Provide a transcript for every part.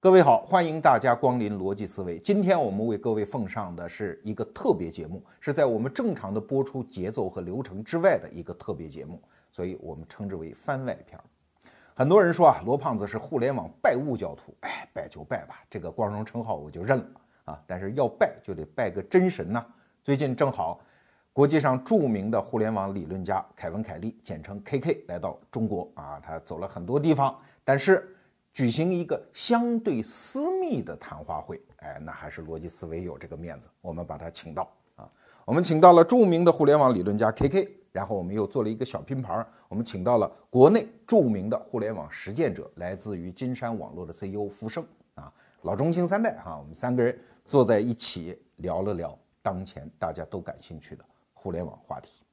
各位好，欢迎大家光临逻辑思维。今天我们为各位奉上的是一个特别节目，是在我们正常的播出节奏和流程之外的一个特别节目，所以我们称之为番外篇。很多人说啊，罗胖子是互联网拜物教徒，哎，拜就拜吧，这个光荣称号我就认了啊。但是要拜就得拜个真神呐。最近正好，国际上著名的互联网理论家凯文·凯利，简称 KK，来到中国啊，他走了很多地方，但是。举行一个相对私密的谈话会，哎，那还是逻辑思维有这个面子，我们把他请到啊。我们请到了著名的互联网理论家 KK，然后我们又做了一个小拼盘，我们请到了国内著名的互联网实践者，来自于金山网络的 CEO 傅盛啊，老中青三代哈，我们三个人坐在一起聊了聊当前大家都感兴趣的互联网话题。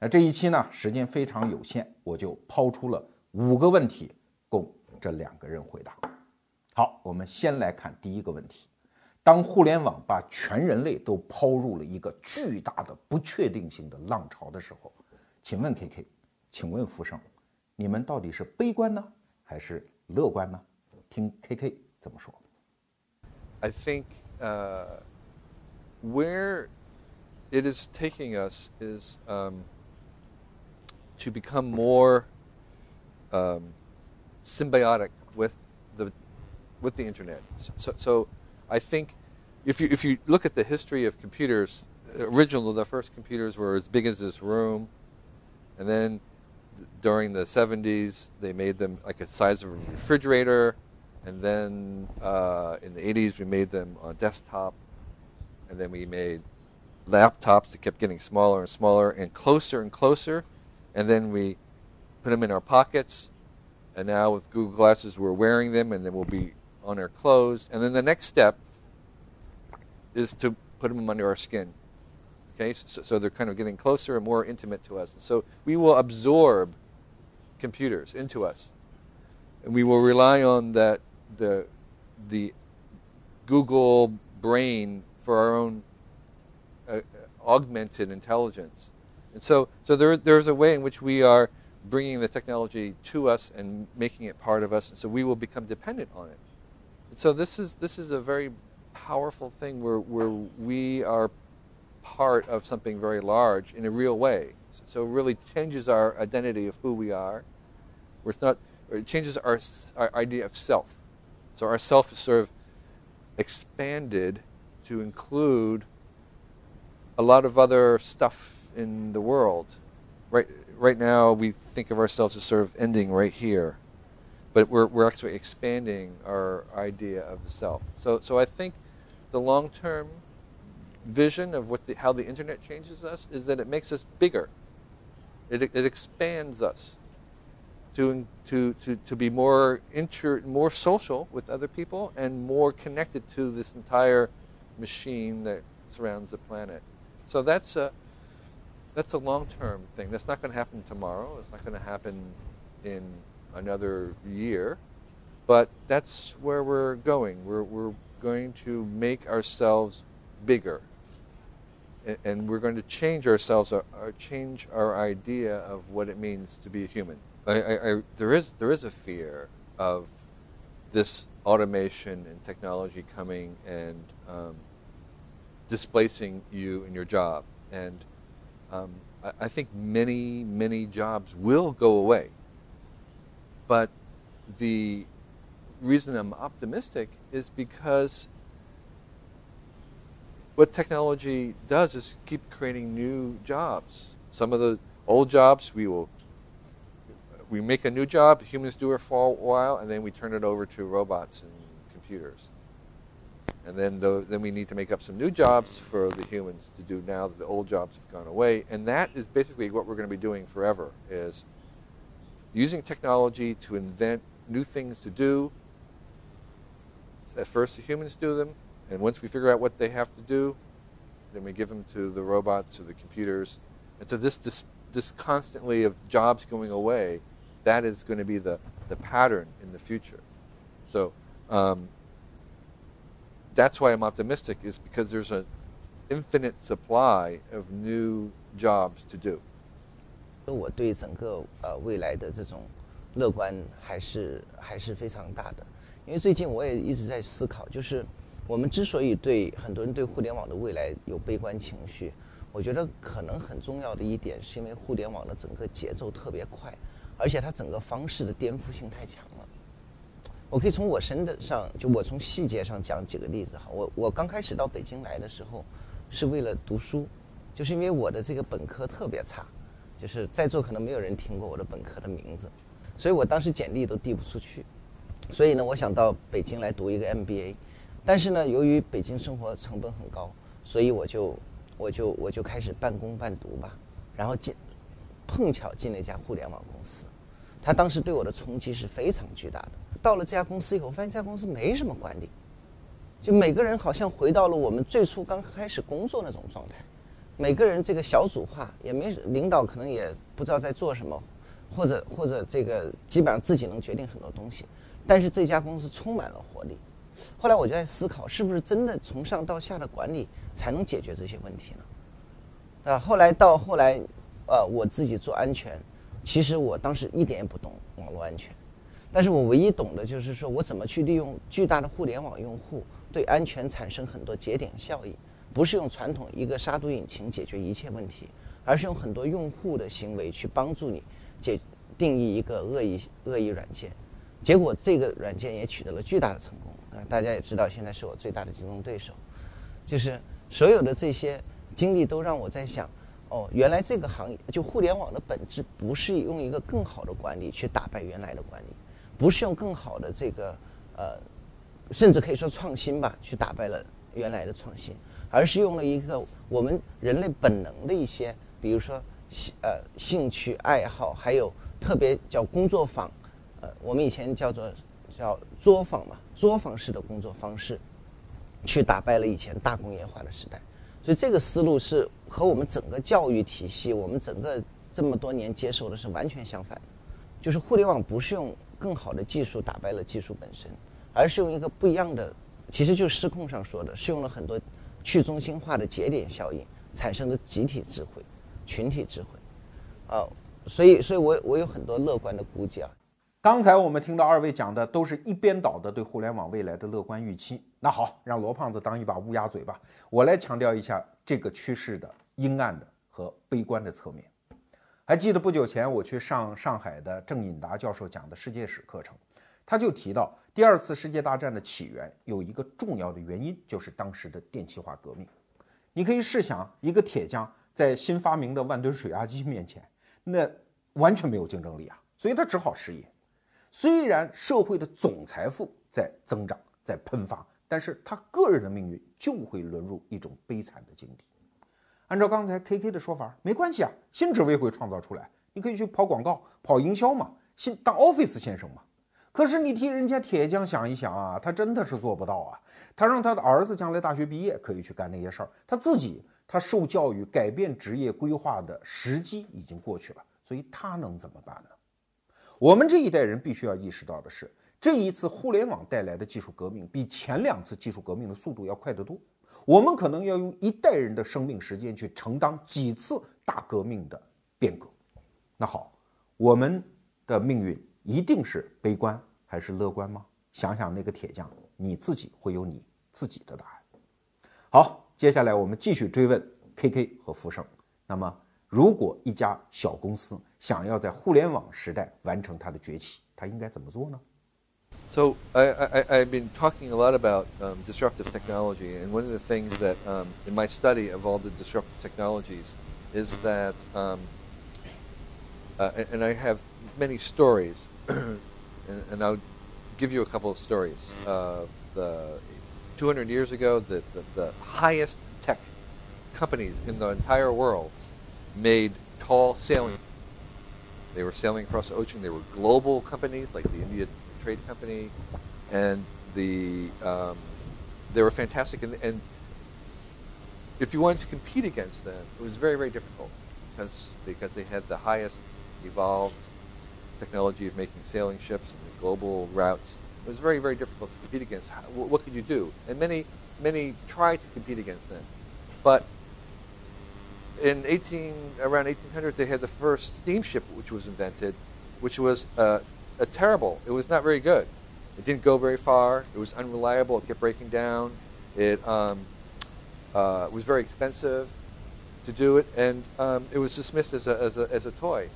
那这一期呢，时间非常有限，我就抛出了五个问题供。这两个人回答。好，我们先来看第一个问题：当互联网把全人类都抛入了一个巨大的不确定性的浪潮的时候，请问 K K，请问福生，你们到底是悲观呢，还是乐观呢？听 K K 怎么说。I think uh, where it is taking us is um, to become more. Um, symbiotic with the with the internet. So, so I think if you if you look at the history of computers, originally the first computers were as big as this room, and then during the 70s they made them like the size of a refrigerator, and then uh, in the 80s we made them on desktop, and then we made laptops that kept getting smaller and smaller and closer and closer, and then we put them in our pockets and now with Google Glasses, we're wearing them, and then we'll be on our clothes. And then the next step is to put them under our skin. Okay, so, so they're kind of getting closer and more intimate to us. So we will absorb computers into us, and we will rely on that the the Google brain for our own uh, augmented intelligence. And so, so there, there's a way in which we are bringing the technology to us and making it part of us, and so we will become dependent on it. And so this is this is a very powerful thing where where we are part of something very large in a real way. So it really changes our identity of who we are. Where it's not, it changes our our idea of self. So our self is sort of expanded to include a lot of other stuff in the world. Right, right now we think of ourselves as sort of ending right here, but we're, we're actually expanding our idea of the self. So, so I think the long term vision of what the, how the internet changes us is that it makes us bigger. It, it expands us to, to, to, to be more, inter, more social with other people and more connected to this entire machine that surrounds the planet. So that's a, that's a long term thing. That's not going to happen tomorrow. It's not going to happen in another year. But that's where we're going. We're, we're going to make ourselves bigger. And, and we're going to change ourselves, or, uh, or, change our idea of what it means to be a human. I, I, I, there, is, there is a fear of this automation and technology coming and um, displacing you in your job. And um, I, I think many, many jobs will go away. But the reason I'm optimistic is because what technology does is keep creating new jobs. Some of the old jobs we will we make a new job, humans do it for a while, and then we turn it over to robots and computers and then the, then we need to make up some new jobs for the humans to do now that the old jobs have gone away. And that is basically what we're going to be doing forever is using technology to invent new things to do. At first the humans do them and once we figure out what they have to do then we give them to the robots or the computers. And so this this, this constantly of jobs going away that is going to be the, the pattern in the future. So um, that's why I'm optimistic is because there's an infinite supply of new jobs to do. 我对整个呃未来的这种乐观还是还是非常大的， 因为最近我也一直在思考，就是我们之所以对很多人对互联网的未来有悲观情绪，我觉得可能很重要的一点是因为互联网的整个节奏特别快，而且它整个方式的颠覆性太强了。 我可以从我身的上，就我从细节上讲几个例子哈。我我刚开始到北京来的时候，是为了读书，就是因为我的这个本科特别差，就是在座可能没有人听过我的本科的名字，所以我当时简历都递不出去。所以呢，我想到北京来读一个 MBA，但是呢，由于北京生活成本很高，所以我就我就我就开始半工半读吧，然后进碰巧进了一家互联网公司，他当时对我的冲击是非常巨大的。到了这家公司以后，发现这家公司没什么管理，就每个人好像回到了我们最初刚开始工作那种状态，每个人这个小组化，也没领导可能也不知道在做什么，或者或者这个基本上自己能决定很多东西，但是这家公司充满了活力。后来我就在思考，是不是真的从上到下的管理才能解决这些问题呢？啊，后来到后来，呃，我自己做安全，其实我当时一点也不懂网络安全。但是我唯一懂的就是说我怎么去利用巨大的互联网用户对安全产生很多节点效应，不是用传统一个杀毒引擎解决一切问题，而是用很多用户的行为去帮助你解定义一个恶意恶意软件，结果这个软件也取得了巨大的成功啊！大家也知道，现在是我最大的竞争对手，就是所有的这些经历都让我在想，哦，原来这个行业就互联网的本质不是用一个更好的管理去打败原来的管理。不是用更好的这个，呃，甚至可以说创新吧，去打败了原来的创新，而是用了一个我们人类本能的一些，比如说兴呃兴趣爱好，还有特别叫工作坊，呃，我们以前叫做叫作坊嘛，作坊式的工作方式，去打败了以前大工业化的时代。所以这个思路是和我们整个教育体系，我们整个这么多年接受的是完全相反的，就是互联网不是用。更好的技术打败了技术本身，而是用一个不一样的，其实就是失控上说的，是用了很多去中心化的节点效应产生的集体智慧、群体智慧，啊，所以，所以我我有很多乐观的估计啊。刚才我们听到二位讲的都是一边倒的对互联网未来的乐观预期。那好，让罗胖子当一把乌鸦嘴吧，我来强调一下这个趋势的阴暗的和悲观的侧面。还记得不久前我去上上海的郑引达教授讲的世界史课程，他就提到第二次世界大战的起源有一个重要的原因，就是当时的电气化革命。你可以试想，一个铁匠在新发明的万吨水压机面前，那完全没有竞争力啊，所以他只好失业。虽然社会的总财富在增长，在喷发，但是他个人的命运就会沦入一种悲惨的境地。按照刚才 K K 的说法，没关系啊，新职位会创造出来，你可以去跑广告、跑营销嘛，新当 Office 先生嘛。可是你替人家铁匠想一想啊，他真的是做不到啊。他让他的儿子将来大学毕业可以去干那些事儿，他自己他受教育改变职业规划的时机已经过去了，所以他能怎么办呢？我们这一代人必须要意识到的是，这一次互联网带来的技术革命比前两次技术革命的速度要快得多。我们可能要用一代人的生命时间去承担几次大革命的变革。那好，我们的命运一定是悲观还是乐观吗？想想那个铁匠，你自己会有你自己的答案。好，接下来我们继续追问 KK 和福生。那么，如果一家小公司想要在互联网时代完成它的崛起，它应该怎么做呢？So I, have been talking a lot about um, disruptive technology, and one of the things that um, in my study of all the disruptive technologies is that, um, uh, and, and, I have many stories, and, and, I'll give you a couple of stories. Uh, the 200 years ago, the, the, the highest tech companies in the entire world made tall sailing. They were sailing across the ocean. They were global companies like the India trade company, and the um, they were fantastic. And, and, if you wanted to compete against them, it was very very difficult because because they had the highest evolved technology of making sailing ships and the global routes. It was very very difficult to compete against. How, what could you do? And many many tried to compete against them, but in 18 around 1800 they had the first steamship which was invented, which was uh, terrible. It was not very good. It didn't go very far. It was unreliable. It kept breaking down. It um, uh, was very expensive to do it, and um, it was dismissed as a, as, a, as a toy.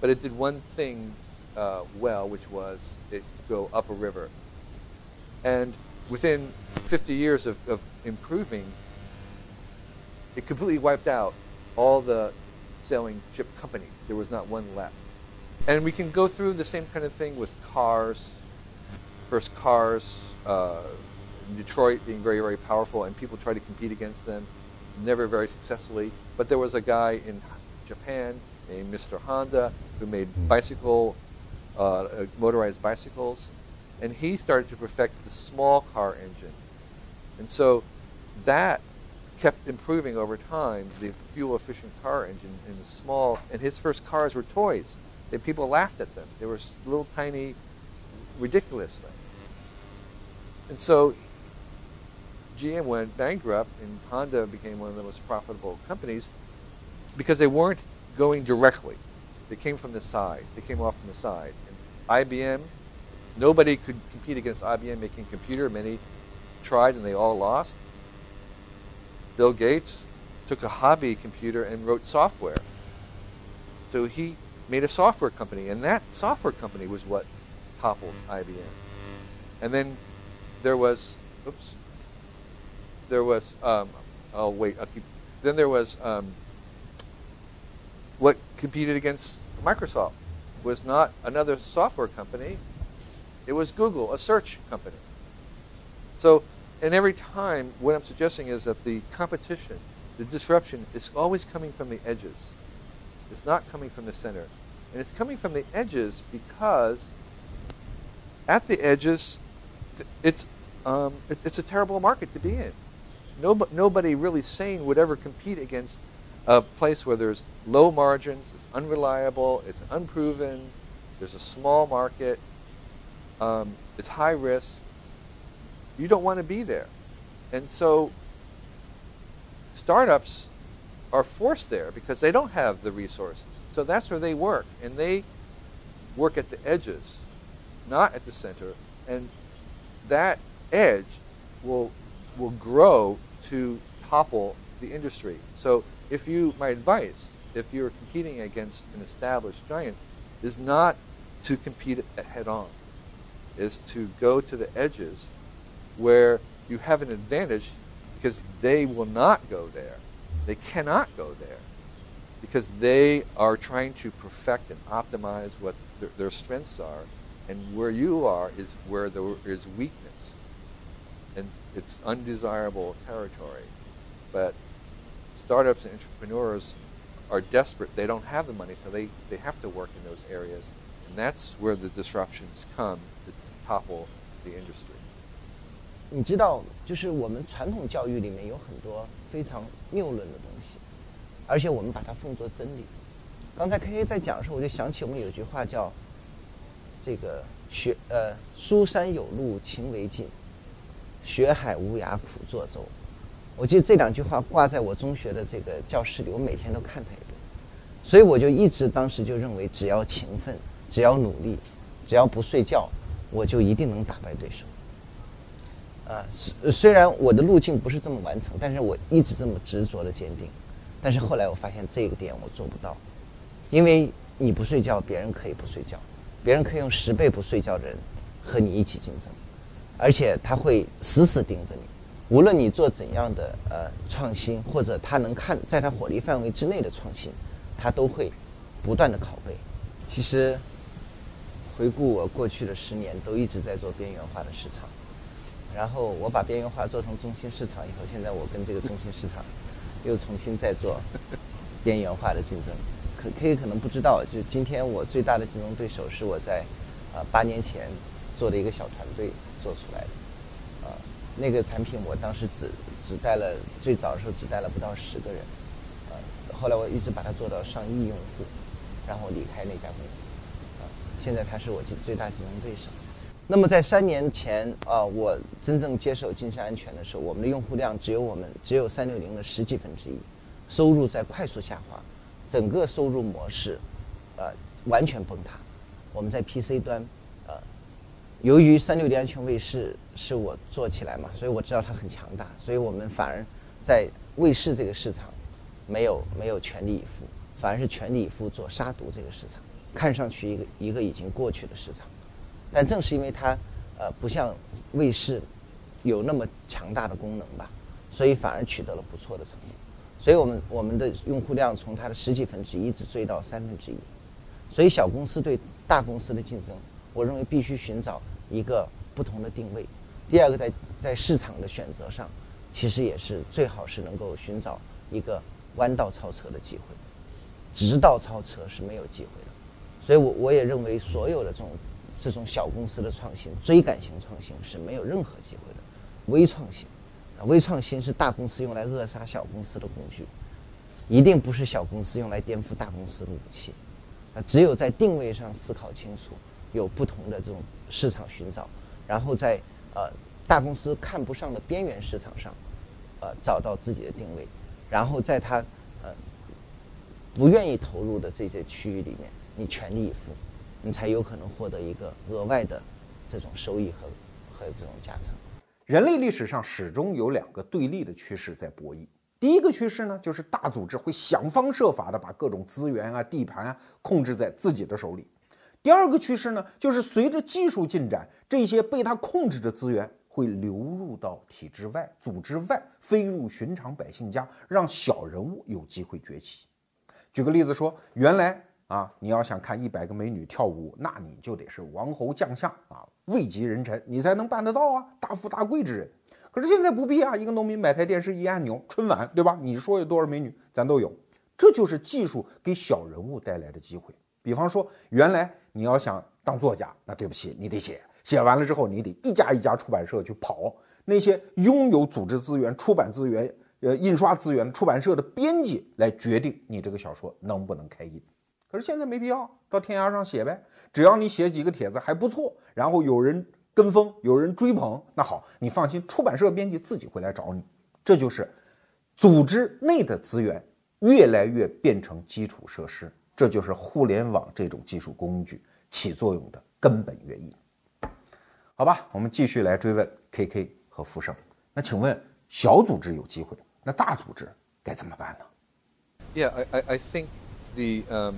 But it did one thing uh, well, which was it go up a river. And within 50 years of, of improving, it completely wiped out all the sailing ship companies. There was not one left. And we can go through the same kind of thing with cars. First cars, uh, Detroit being very, very powerful, and people try to compete against them, never very successfully. But there was a guy in Japan named Mr. Honda who made bicycle, uh, uh, motorized bicycles, and he started to perfect the small car engine. And so that kept improving over time, the fuel efficient car engine in the small, and his first cars were toys. And people laughed at them. They were little tiny, ridiculous things. And so GM went bankrupt and Honda became one of the most profitable companies because they weren't going directly. They came from the side. They came off from the side. And IBM, nobody could compete against IBM making computer. Many tried and they all lost. Bill Gates took a hobby computer and wrote software. So he made a software company, and that software company was what toppled IBM. And then there was, oops, there was, um, oh wait, I'll keep, then there was um, what competed against Microsoft was not another software company, it was Google, a search company. So, and every time, what I'm suggesting is that the competition, the disruption, is always coming from the edges. It's not coming from the center. And it's coming from the edges because at the edges, it's, um, it, it's a terrible market to be in. Nobody, nobody really sane would ever compete against a place where there's low margins, it's unreliable, it's unproven, there's a small market, um, it's high risk. You don't want to be there. And so startups are forced there because they don't have the resources. So that's where they work. And they work at the edges, not at the center. And that edge will, will grow to topple the industry. So if you, my advice, if you're competing against an established giant, is not to compete head on, is to go to the edges where you have an advantage because they will not go there. They cannot go there because they are trying to perfect and optimize what their, their strengths are, and where you are is where there is weakness, and it's undesirable territory. But startups and entrepreneurs are desperate. They don't have the money, so they, they have to work in those areas. And that's where the disruptions come to topple the industry. 你知道，就是我们传统教育里面有很多非常谬论的东西， 而且我们把它奉作真理。刚才 K K 在讲的时候，我就想起我们有句话叫“这个学呃书山有路勤为径，学海无涯苦作舟”。我记得这两句话挂在我中学的这个教室里，我每天都看它一遍。所以我就一直当时就认为，只要勤奋，只要努力，只要不睡觉，我就一定能打败对手。啊，虽虽然我的路径不是这么完成，但是我一直这么执着的坚定。但是后来我发现这个点我做不到，因为你不睡觉，别人可以不睡觉，别人可以用十倍不睡觉的人和你一起竞争，而且他会死死盯着你。无论你做怎样的呃创新，或者他能看在他火力范围之内的创新，他都会不断的拷贝。其实回顾我过去的十年，都一直在做边缘化的市场。然后我把边缘化做成中心市场以后，现在我跟这个中心市场又重新在做边缘化的竞争。可可以可能不知道，就今天我最大的竞争对手是我在啊八年前做的一个小团队做出来的。啊，那个产品我当时只只带了最早的时候只带了不到十个人，啊，后来我一直把它做到上亿用户，然后离开那家公司，啊，现在他是我最大竞争对手。那么在三年前啊，我真正接手金山安全的时候，我们的用户量只有我们只有三六零的十几分之一，收入在快速下滑，整个收入模式，呃，完全崩塌。我们在 PC 端，呃，由于三六零安全卫士是我做起来嘛，所以我知道它很强大，所以我们反而在卫士这个市场没有没有全力以赴，反而是全力以赴做杀毒这个市场，看上去一个一个已经过去的市场，但正是因为它呃不像卫士有那么强大的功能吧，所以反而取得了不错的成绩。所以我们我们的用户量从它的十几分之一一直追到三分之一，所以小公司对大公司的竞争，我认为必须寻找一个不同的定位。第二个，在在市场的选择上，其实也是最好是能够寻找一个弯道超车的机会，直道超车是没有机会的。所以我我也认为所有的这种这种小公司的创新，追赶型创新是没有任何机会的，微创新。微创新是大公司用来扼杀小公司的工具，一定不是小公司用来颠覆大公司的武器。啊，只有在定位上思考清楚，有不同的这种市场寻找，然后在呃大公司看不上的边缘市场上，呃找到自己的定位，然后在他呃不愿意投入的这些区域里面，你全力以赴，你才有可能获得一个额外的这种收益和和这种加成。人类历史上始终有两个对立的趋势在博弈。第一个趋势呢，就是大组织会想方设法的把各种资源啊、地盘啊控制在自己的手里。第二个趋势呢，就是随着技术进展，这些被他控制的资源会流入到体制外、组织外，飞入寻常百姓家，让小人物有机会崛起。举个例子说，原来。啊，你要想看一百个美女跳舞，那你就得是王侯将相啊，位极人臣，你才能办得到啊，大富大贵之人。可是现在不必啊，一个农民买台电视一按钮，春晚对吧？你说有多少美女，咱都有。这就是技术给小人物带来的机会。比方说，原来你要想当作家，那对不起，你得写，写完了之后，你得一家一家出版社去跑，那些拥有组织资源、出版资源、呃印刷资源出版社的编辑来决定你这个小说能不能开印。可是现在没必要，到天涯上写呗，只要你写几个帖子还不错，然后有人跟风，有人追捧，那好，你放心，出版社编辑自己会来找你。这就是组织内的资源越来越变成基础设施，这就是互联网这种技术工具起作用的根本原因。好吧，我们继续来追问 KK 和富盛。那请问小组织有机会，那大组织该怎么办呢？Yeah, I I I think the um.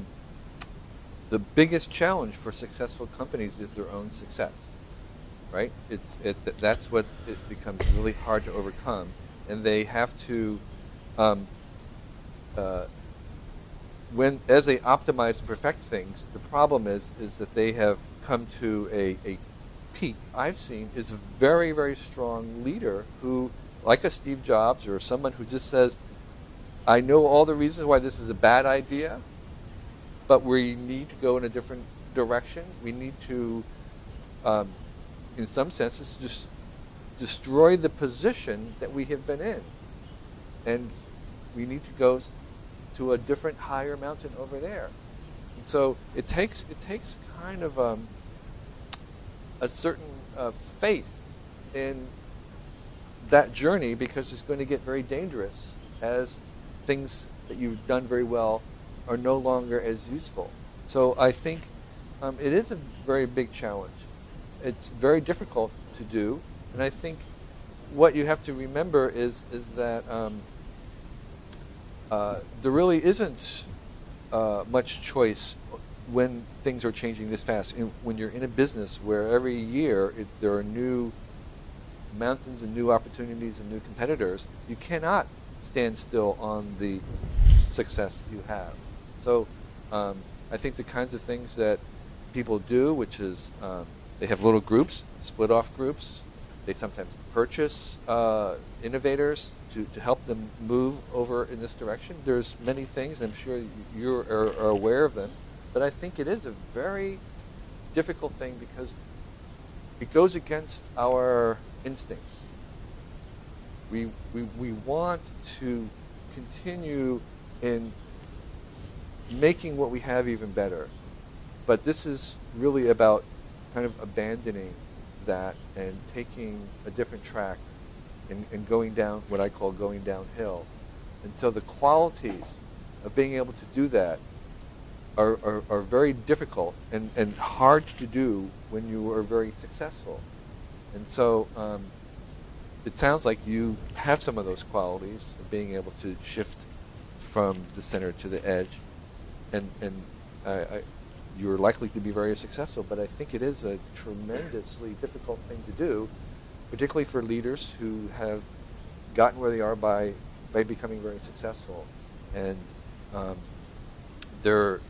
The biggest challenge for successful companies is their own success, right? It's it, that's what it becomes really hard to overcome, and they have to, um, uh, when as they optimize and perfect things, the problem is is that they have come to a, a peak. I've seen is a very very strong leader who, like a Steve Jobs or someone who just says, "I know all the reasons why this is a bad idea." But we need to go in a different direction. We need to, um, in some senses, just destroy the position that we have been in, and we need to go to a different, higher mountain over there. And so it takes it takes kind of um, a certain uh, faith in that journey because it's going to get very dangerous as things that you've done very well are no longer as useful. So I think um, it is a very big challenge. It's very difficult to do, and I think what you have to remember is is that um, uh, there really isn't uh, much choice when things are changing this fast. In, when you're in a business where every year it, there are new mountains and new opportunities and new competitors, you cannot stand still on the success you have. So um, I think the kinds of things that people do, which is um, they have little groups, split off groups. They sometimes purchase uh, innovators to, to help them move over in this direction. There's many things, I'm sure you are, are aware of them, but I think it is a very difficult thing because it goes against our instincts. We, we, we want to continue in making what we have even better. But this is really about kind of abandoning that and taking a different track and, and going down what I call going downhill. And so the qualities of being able to do that are, are, are very difficult and, and hard to do when you are very successful. And so um, it sounds like you have some of those qualities of being able to shift from the center to the edge. And, and I, I, you're likely to be very successful, but I think it is a tremendously difficult thing to do, particularly for leaders who have gotten where they are by, by becoming very successful. And um, they're,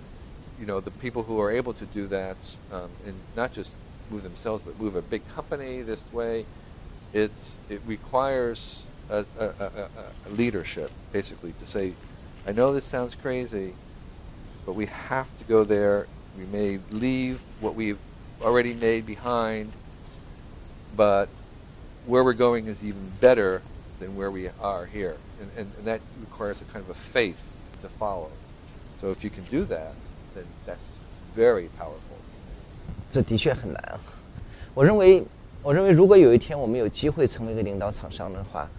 you know, the people who are able to do that, um, and not just move themselves, but move a big company this way, it's, it requires a, a, a, a leadership, basically, to say, I know this sounds crazy, but we have to go there. We may leave what we've already made behind, but where we're going is even better than where we are here. And, and, and that requires a kind of a faith to follow. So if you can do that, then that's very powerful. 这的确很难啊。我认为，我认为如果有一天我们有机会成为一个领导厂商的话，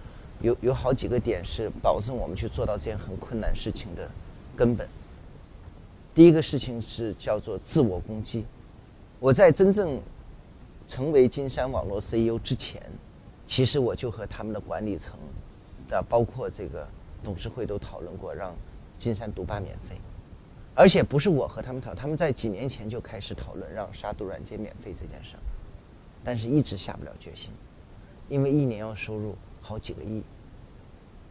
有有好几个点是保证我们去做到这件很困难事情的根本。 第一个事情是叫做自我攻击。我在真正成为金山网络 CEO 之前，其实我就和他们的管理层，的包括这个董事会都讨论过，让金山独霸免费。而且不是我和他们讨，他们在几年前就开始讨论让杀毒软件免费这件事儿，但是一直下不了决心，因为一年要收入好几个亿，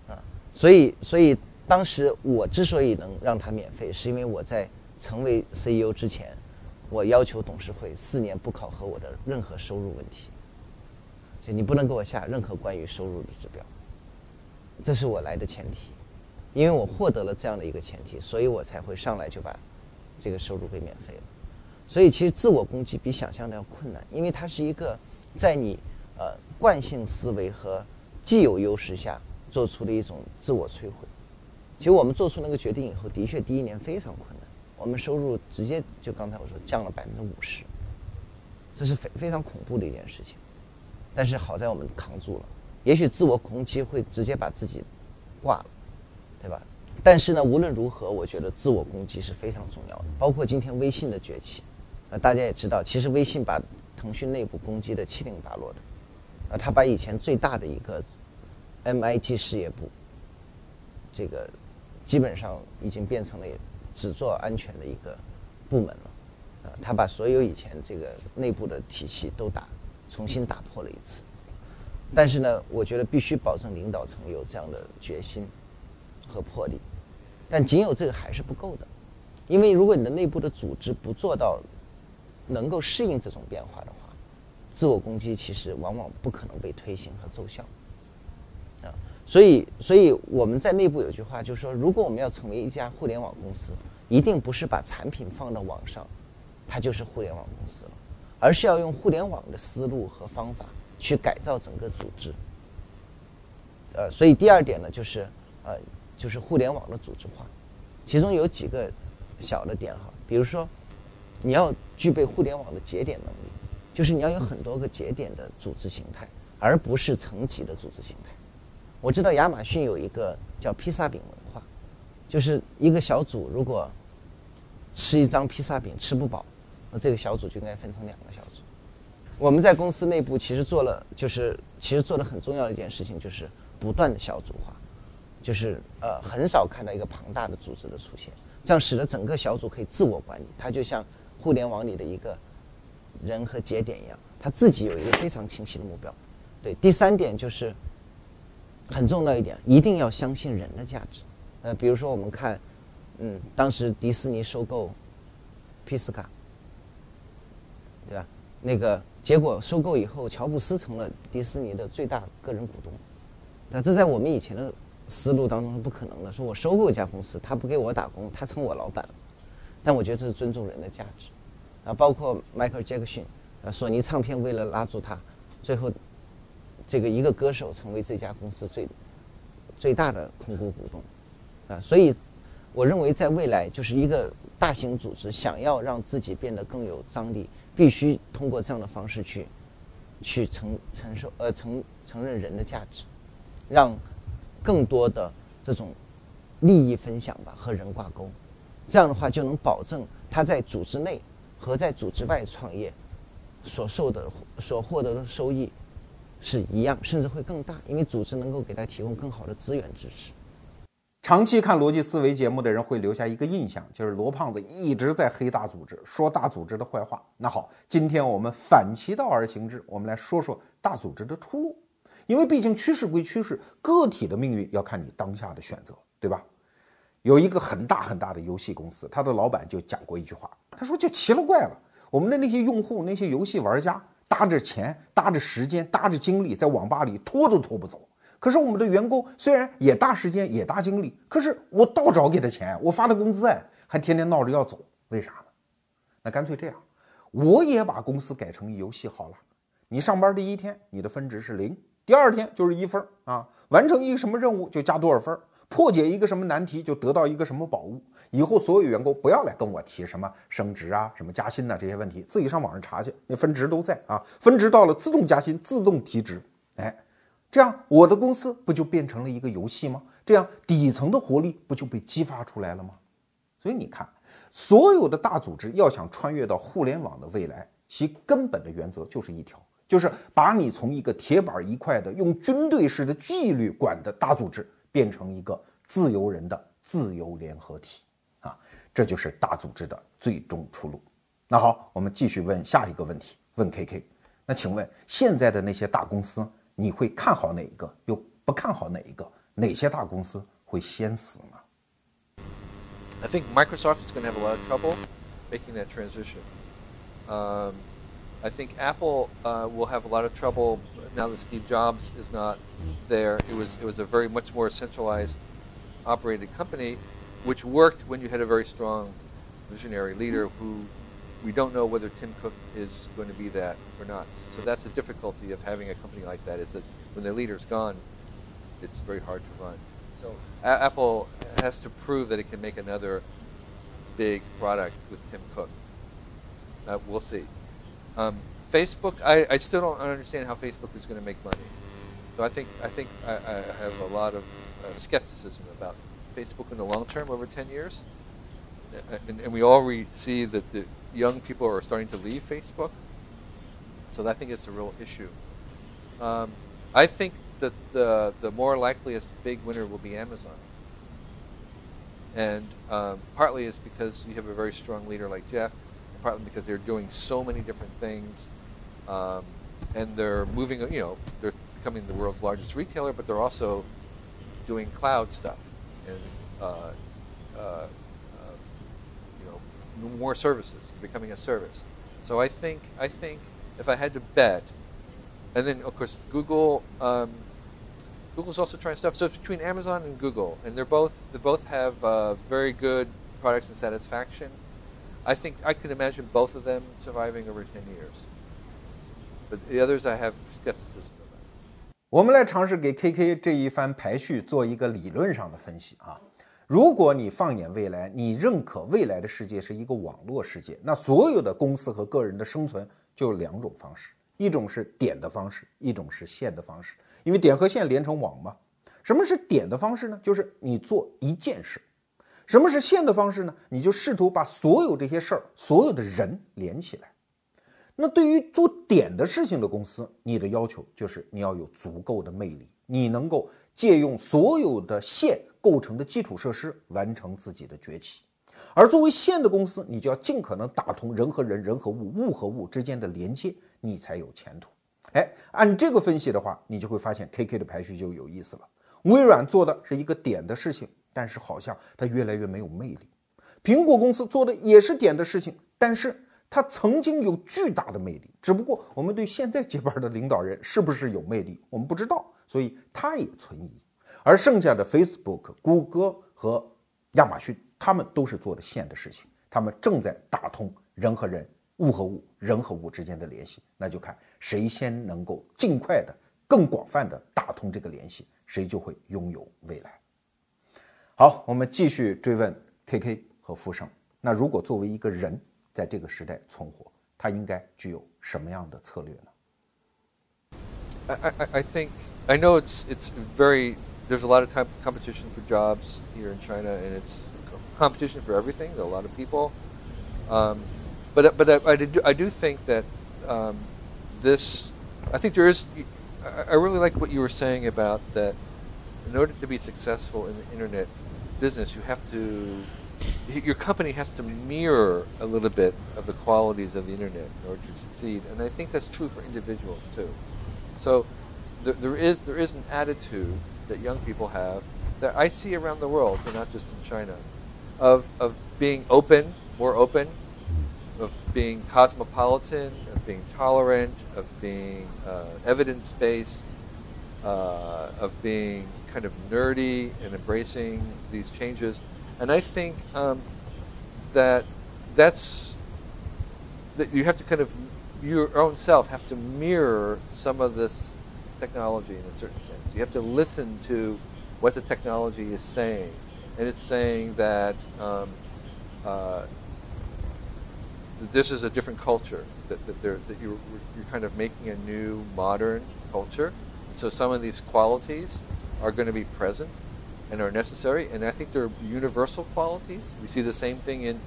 啊，所以所以当时我之所以能让它免费，是因为我在成为 CEO 之前，我要求董事会四年不考核我的任何收入问题，就你不能给我下任何关于收入的指标，这是我来的前提。因为我获得了这样的一个前提，所以我才会上来就把这个收入给免费了。所以其实自我攻击比想象的要困难，因为它是一个在你呃惯性思维和既有优势下做出的一种自我摧毁。其实我们做出那个决定以后，的确第一年非常困难，我们收入直接就刚才我说降了百分之五十，这是非非常恐怖的一件事情。但是好在我们扛住了，也许自我攻击会直接把自己挂了。对吧？但是呢，无论如何，我觉得自我攻击是非常重要的。包括今天微信的崛起，呃，大家也知道，其实微信把腾讯内部攻击的七零八落的，呃，他把以前最大的一个 MIG 事业部，这个基本上已经变成了只做安全的一个部门了，呃，他把所有以前这个内部的体系都打重新打破了一次。但是呢，我觉得必须保证领导层有这样的决心。和魄力，但仅有这个还是不够的，因为如果你的内部的组织不做到能够适应这种变化的话，自我攻击其实往往不可能被推行和奏效。所以，所以我们在内部有句话，就是说，如果我们要成为一家互联网公司，一定不是把产品放到网上，它就是互联网公司了，而是要用互联网的思路和方法去改造整个组织。呃，所以第二点呢，就是呃。就是互联网的组织化，其中有几个小的点哈，比如说，你要具备互联网的节点能力，就是你要有很多个节点的组织形态，而不是层级的组织形态。我知道亚马逊有一个叫披萨饼文化，就是一个小组如果吃一张披萨饼吃不饱，那这个小组就应该分成两个小组。我们在公司内部其实做了，就是其实做的很重要的一件事情，就是不断的小组化。就是呃，很少看到一个庞大的组织的出现，这样使得整个小组可以自我管理。它就像互联网里的一个人和节点一样，他自己有一个非常清晰的目标。对，第三点就是很重要一点，一定要相信人的价值。呃，比如说我们看，嗯，当时迪士尼收购皮斯卡，对吧？那个结果收购以后，乔布斯成了迪士尼的最大个人股东。那这在我们以前的。思路当中是不可能的。说我收购一家公司，他不给我打工，他成我老板了。但我觉得这是尊重人的价值。啊，包括迈克尔·杰克逊，啊，索尼唱片为了拉住他，最后这个一个歌手成为这家公司最最大的控股股东。啊，所以我认为在未来，就是一个大型组织想要让自己变得更有张力，必须通过这样的方式去去承承受呃承承认人的价值，让。更多的这种利益分享吧和人挂钩，这样的话就能保证他在组织内和在组织外创业所受的、所获得的收益是一样，甚至会更大，因为组织能够给他提供更好的资源支持。长期看逻辑思维节目的人会留下一个印象，就是罗胖子一直在黑大组织，说大组织的坏话。那好，今天我们反其道而行之，我们来说说大组织的出路。因为毕竟趋势归趋势，个体的命运要看你当下的选择，对吧？有一个很大很大的游戏公司，他的老板就讲过一句话，他说：“就奇了怪了，我们的那些用户，那些游戏玩家，搭着钱，搭着时间，搭着精力，在网吧里拖都拖不走。可是我们的员工虽然也搭时间，也搭精力，可是我倒找给他钱，我发的工资哎，还天天闹着要走，为啥呢？那干脆这样，我也把公司改成游戏好了。你上班第一天，你的分值是零，第二天就是一分啊，完成一个什么任务就加多少分。”破解一个什么难题就得到一个什么宝物，以后所有员工不要来跟我提什么升职啊、什么加薪呐这些问题，自己上网上查去，那分值都在啊，分值到了自动加薪、自动提职，哎，这样我的公司不就变成了一个游戏吗？这样底层的活力不就被激发出来了吗？所以你看，所有的大组织要想穿越到互联网的未来，其根本的原则就是一条，就是把你从一个铁板一块的用军队式的纪律管的大组织。变成一个自由人的自由联合体啊，这就是大组织的最终出路。那好，我们继续问下一个问题，问 KK。那请问现在的那些大公司，你会看好哪一个，又不看好哪一个？哪些大公司会先死呢？I think Microsoft is going to have a lot of trouble making that transition. Um, I think Apple uh, will have a lot of trouble now that Steve Jobs is not there. It was it was a very much more centralized, operated company, which worked when you had a very strong, visionary leader who. We don't know whether Tim Cook is going to be that or not. So that's the difficulty of having a company like that is that when the leader's gone, it's very hard to run. So a- Apple has to prove that it can make another big product with Tim Cook. Uh, we'll see. Um, Facebook, I, I still don't understand how Facebook is going to make money. So I think I think I, I have a lot of uh, skepticism about Facebook in the long term over 10 years. And, and, we already see that the young people are starting to leave Facebook. So I think it's a real issue. Um, I think that the, the more likeliest big winner will be Amazon. And um, partly is because you have a very strong leader like Jeff, because they're doing so many different things, um, and they're moving. You know, they're becoming the world's largest retailer, but they're also doing cloud stuff and uh, uh, uh, you know more services, becoming a service. So I think I think if I had to bet, and then of course Google. Um, Google's also trying stuff. So it's between Amazon and Google, and they're both they both have uh, very good products and satisfaction. I think I can imagine both of them surviving over 10 years. But the others I have skepticism about. 我们来尝试给 KK 这一番排序做一个理论上的分析啊。如果你放眼未来，你认可未来的世界是一个网络世界，那所有的公司和个人的生存就两种方式：一种是点的方式，一种是线的方式。因为点和线连成网嘛。什么是点的方式呢？就是你做一件事。什么是线的方式呢？你就试图把所有这些事儿、所有的人连起来。那对于做点的事情的公司，你的要求就是你要有足够的魅力，你能够借用所有的线构成的基础设施完成自己的崛起。而作为线的公司，你就要尽可能打通人和人、人和物、物和物之间的连接，你才有前途。哎，按这个分析的话，你就会发现 KK 的排序就有意思了。微软做的是一个点的事情。但是好像它越来越没有魅力。苹果公司做的也是点的事情，但是它曾经有巨大的魅力。只不过我们对现在接班的领导人是不是有魅力，我们不知道，所以它也存疑。而剩下的 Facebook、谷歌和亚马逊，他们都是做的线的事情，他们正在打通人和人、物和物、人和物之间的联系。那就看谁先能够尽快的、更广泛的打通这个联系，谁就会拥有未来。好，我们继续追问 KK 和富盛。那如果作为一个人在这个时代存活，他应该具有什么样的策略呢？I I I think I know it's it's very there's a lot of time competition for jobs here in China, and it's competition for everything. There are a lot of people, um, but but I, I, do, I do think that um, this. I think there is. I, I really like what you were saying about that. In order to be successful in the internet business, you have to. Your company has to mirror a little bit of the qualities of the internet in order to succeed, and I think that's true for individuals too. So there, there is there is an attitude that young people have that I see around the world, but not just in China, of, of being open, more open, of being cosmopolitan, of being tolerant, of being uh, evidence based, uh, of being kind of nerdy and embracing these changes. And I think um, that that's that you have to kind of your own self have to mirror some of this technology in a certain sense. You have to listen to what the technology is saying, and it's saying that um, uh, this is a different culture. That, that, that you're, you're kind of making a new modern culture. And so some of these qualities are going to be present and are necessary. And I think they're universal qualities. We see the same thing in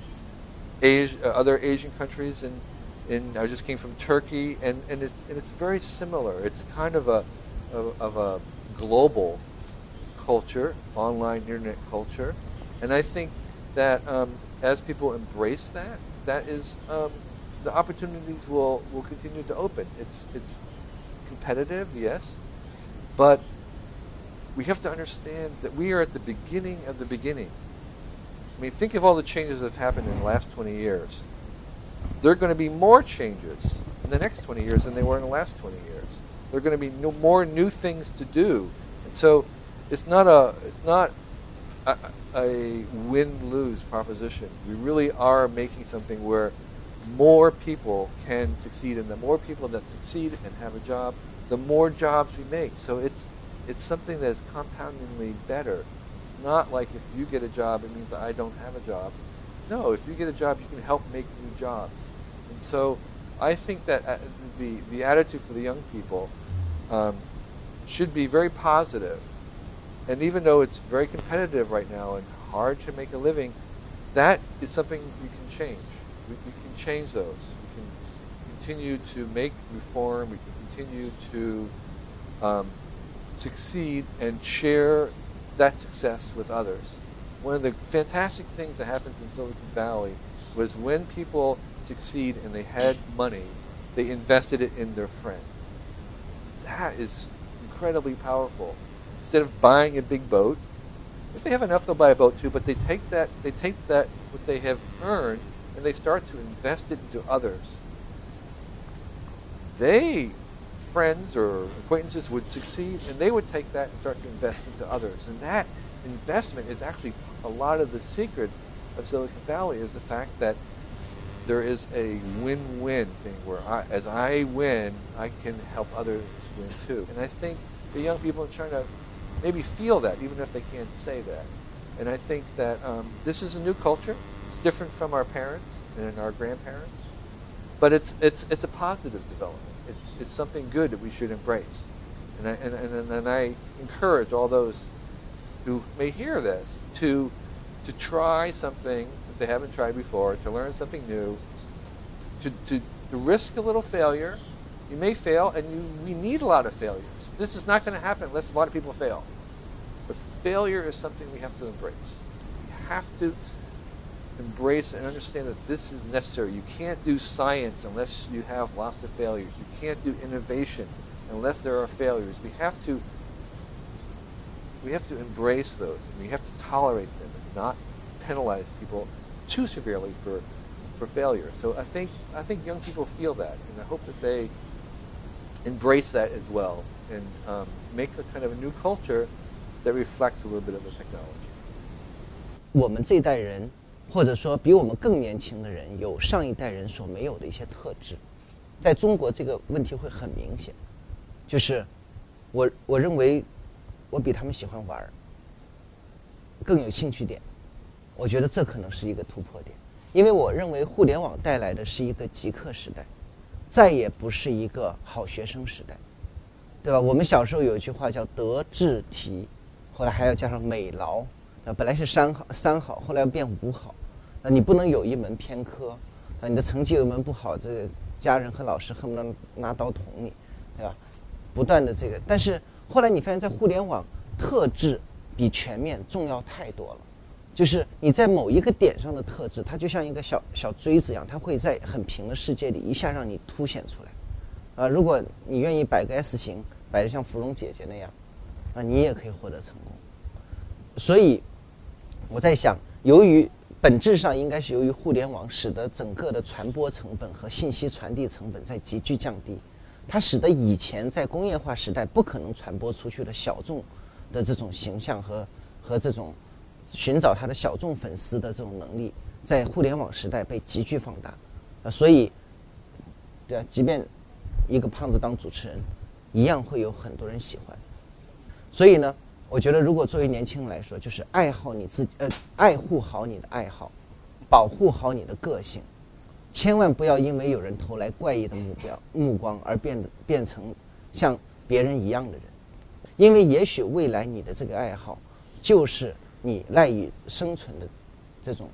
Asia, uh, other Asian countries. In, in I just came from Turkey, and, and it's and it's very similar. It's kind of a of, of a global culture, online internet culture, and I think that um, as people embrace that, that is um, the opportunities will will continue to open. It's it's competitive, yes, but we have to understand that we are at the beginning of the beginning. I mean, think of all the changes that have happened in the last 20 years. There are going to be more changes in the next 20 years than they were in the last 20 years. There are going to be no more new things to do. And so it's not a it's not a, a win lose proposition. We really are making something where more people can succeed, and the more people that succeed and have a job, the more jobs we make. So it's it's something that is compoundingly better. It's not like if you get a job, it means I don't have a job. No, if you get a job, you can help make new jobs. And so I think that uh, the, the attitude for the young people um, should be very positive. and even though it's very competitive right now and hard to make a living, that is something we can change. We, we can change those. We can continue to make reform. We can continue to um, succeed and share that success with others. One of the fantastic things that happens in Silicon Valley was when people succeed and they had money, they invested it in their friends. That is incredibly powerful instead of buying a big boat, if they have enough, they'll buy a boat too. But they take that, they take that what they have earned, and they start to invest it into others. They, friends or acquaintances, would succeed, and they would take that and start to invest into others. And that investment is actually a lot of the secret of Silicon Valley is the fact that there is a win-win thing where I, as I win, I can help others win too. And I think the young people in China maybe feel that, even if they can't say that. And I think that um, this is a new culture. It's different from our parents and our grandparents, but it's it's it's a positive development. It's something good that we should embrace. And I, and, and, and I encourage all those who may hear this to to try something that they haven't tried before, to learn something new, to, to, to risk a little failure. You may fail, and you, we need a lot of failures. This is not going to happen unless a lot of people fail But failure is something we have to embrace. We have to embrace and understand that this is necessary. You can't do science unless you have lots of failures. You can't do innovation unless there are failures. We have to we have to embrace those and we have to tolerate them and not penalize people too severely for for failure. So I think I think young people feel that, and I hope that they embrace that as well and um, make a kind of a new culture that reflects a little bit of the technology. 我们这一代人， 或者说比我们更年轻的人，有上一代人所没有的一些特质。在中国，这个问题会很明显，就是我我认为我比他们喜欢玩更有兴趣点。我觉得这可能是一个突破点，因为我认为互联网带来的是一个极客时代，再也不是一个好学生时代，对吧？我们小时候有一句话叫“德智体”。后来还要加上美劳，啊，本来是三好三好，后来变五好，那你不能有一门偏科，啊，你的成绩有一门不好，这个家人和老师恨不得拿刀捅你，对吧？不断的这个，但是后来你发现，在互联网，特质比全面重要太多了。就是你在某一个点上的特质，它就像一个小小锥子一样，它会在很平的世界里一下让你凸显出来。啊，如果你愿意摆个 S 型，摆的像芙蓉姐姐那样，啊，你也可以获得成功。所以我在想，由于本质上应该是由于互联网使得整个的传播成本和信息传递成本在急剧降低，它使得以前在工业化时代不可能传播出去的小众的这种形象和和这种。寻找他的小众粉丝的这种能力，在互联网时代被急剧放大，啊，所以，对啊，即便一个胖子当主持人，一样会有很多人喜欢。所以呢，我觉得如果作为年轻人来说，就是爱好你自己，呃，爱护好你的爱好，保护好你的个性，千万不要因为有人投来怪异的目标目光而变得变成像别人一样的人，因为也许未来你的这个爱好就是。你赖以生存的这种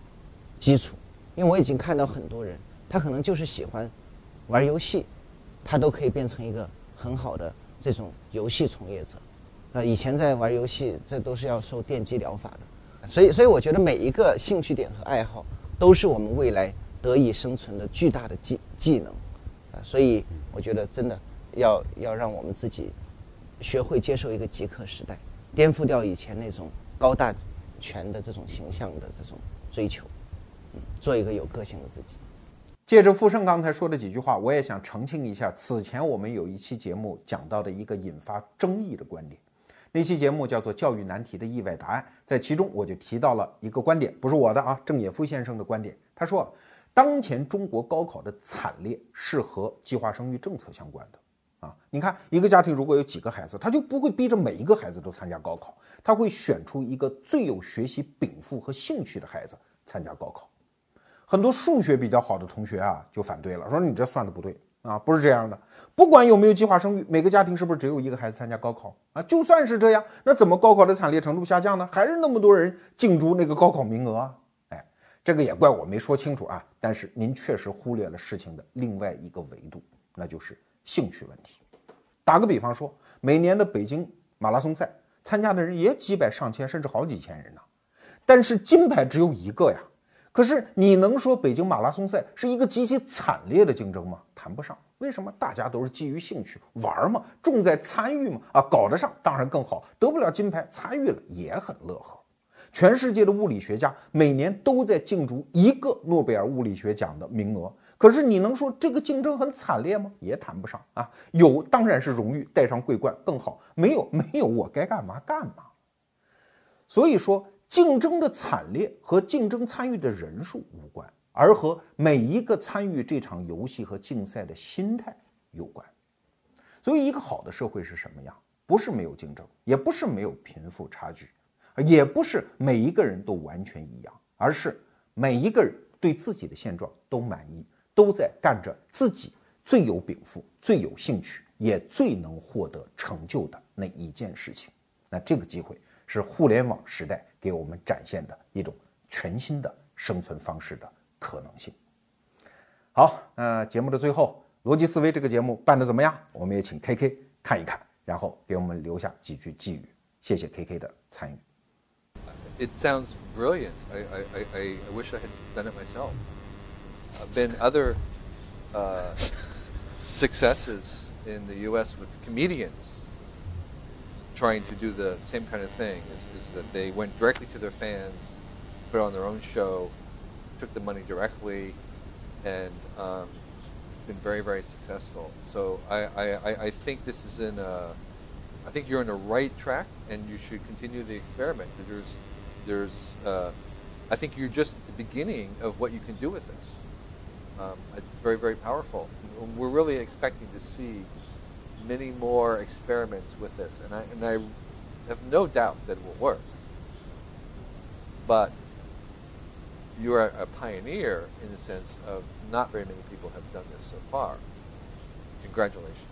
基础，因为我已经看到很多人，他可能就是喜欢玩游戏，他都可以变成一个很好的这种游戏从业者。呃，以前在玩游戏，这都是要受电击疗法的。所以，所以我觉得每一个兴趣点和爱好，都是我们未来得以生存的巨大的技技能。啊，所以我觉得真的要要让我们自己学会接受一个极客时代，颠覆掉以前那种高大。全的这种形象的这种追求，做一个有个性的自己。借着富盛刚才说的几句话，我也想澄清一下，此前我们有一期节目讲到的一个引发争议的观点。那期节目叫做《教育难题的意外答案》，在其中我就提到了一个观点，不是我的啊，郑也夫先生的观点。他说，当前中国高考的惨烈是和计划生育政策相关的。啊，你看，一个家庭如果有几个孩子，他就不会逼着每一个孩子都参加高考，他会选出一个最有学习禀赋和兴趣的孩子参加高考。很多数学比较好的同学啊，就反对了，说你这算的不对啊，不是这样的。不管有没有计划生育，每个家庭是不是只有一个孩子参加高考啊？就算是这样，那怎么高考的惨烈程度下降呢？还是那么多人竞逐那个高考名额啊？哎，这个也怪我没说清楚啊。但是您确实忽略了事情的另外一个维度，那就是。兴趣问题，打个比方说，每年的北京马拉松赛参加的人也几百上千，甚至好几千人呢，但是金牌只有一个呀。可是你能说北京马拉松赛是一个极其惨烈的竞争吗？谈不上。为什么？大家都是基于兴趣玩嘛，重在参与嘛。啊，搞得上当然更好，得不了金牌，参与了也很乐呵。全世界的物理学家每年都在竞逐一个诺贝尔物理学奖的名额。可是你能说这个竞争很惨烈吗？也谈不上啊。有当然是荣誉，戴上桂冠更好；没有没有，我该干嘛干嘛。所以说，竞争的惨烈和竞争参与的人数无关，而和每一个参与这场游戏和竞赛的心态有关。所以，一个好的社会是什么样？不是没有竞争，也不是没有贫富差距，也不是每一个人都完全一样，而是每一个人对自己的现状都满意。都在干着自己最有禀赋、最有兴趣，也最能获得成就的那一件事情。那这个机会是互联网时代给我们展现的一种全新的生存方式的可能性。好，那节目的最后，逻辑思维这个节目办得怎么样？我们也请 K K 看一看，然后给我们留下几句寄语。谢谢 K K 的参与。It sounds brilliant. I I I I wish I had done it myself. been other uh, successes in the U.S. with comedians trying to do the same kind of thing. Is, is that they went directly to their fans, put on their own show, took the money directly, and um, it's been very, very successful. So I, I, I think this is in a, I think you're on the right track, and you should continue the experiment. There's, there's, uh, I think you're just at the beginning of what you can do with this um, it's very, very powerful. We're really expecting to see many more experiments with this, and I, and I have no doubt that it will work. But you're a pioneer in the sense of not very many people have done this so far. Congratulations.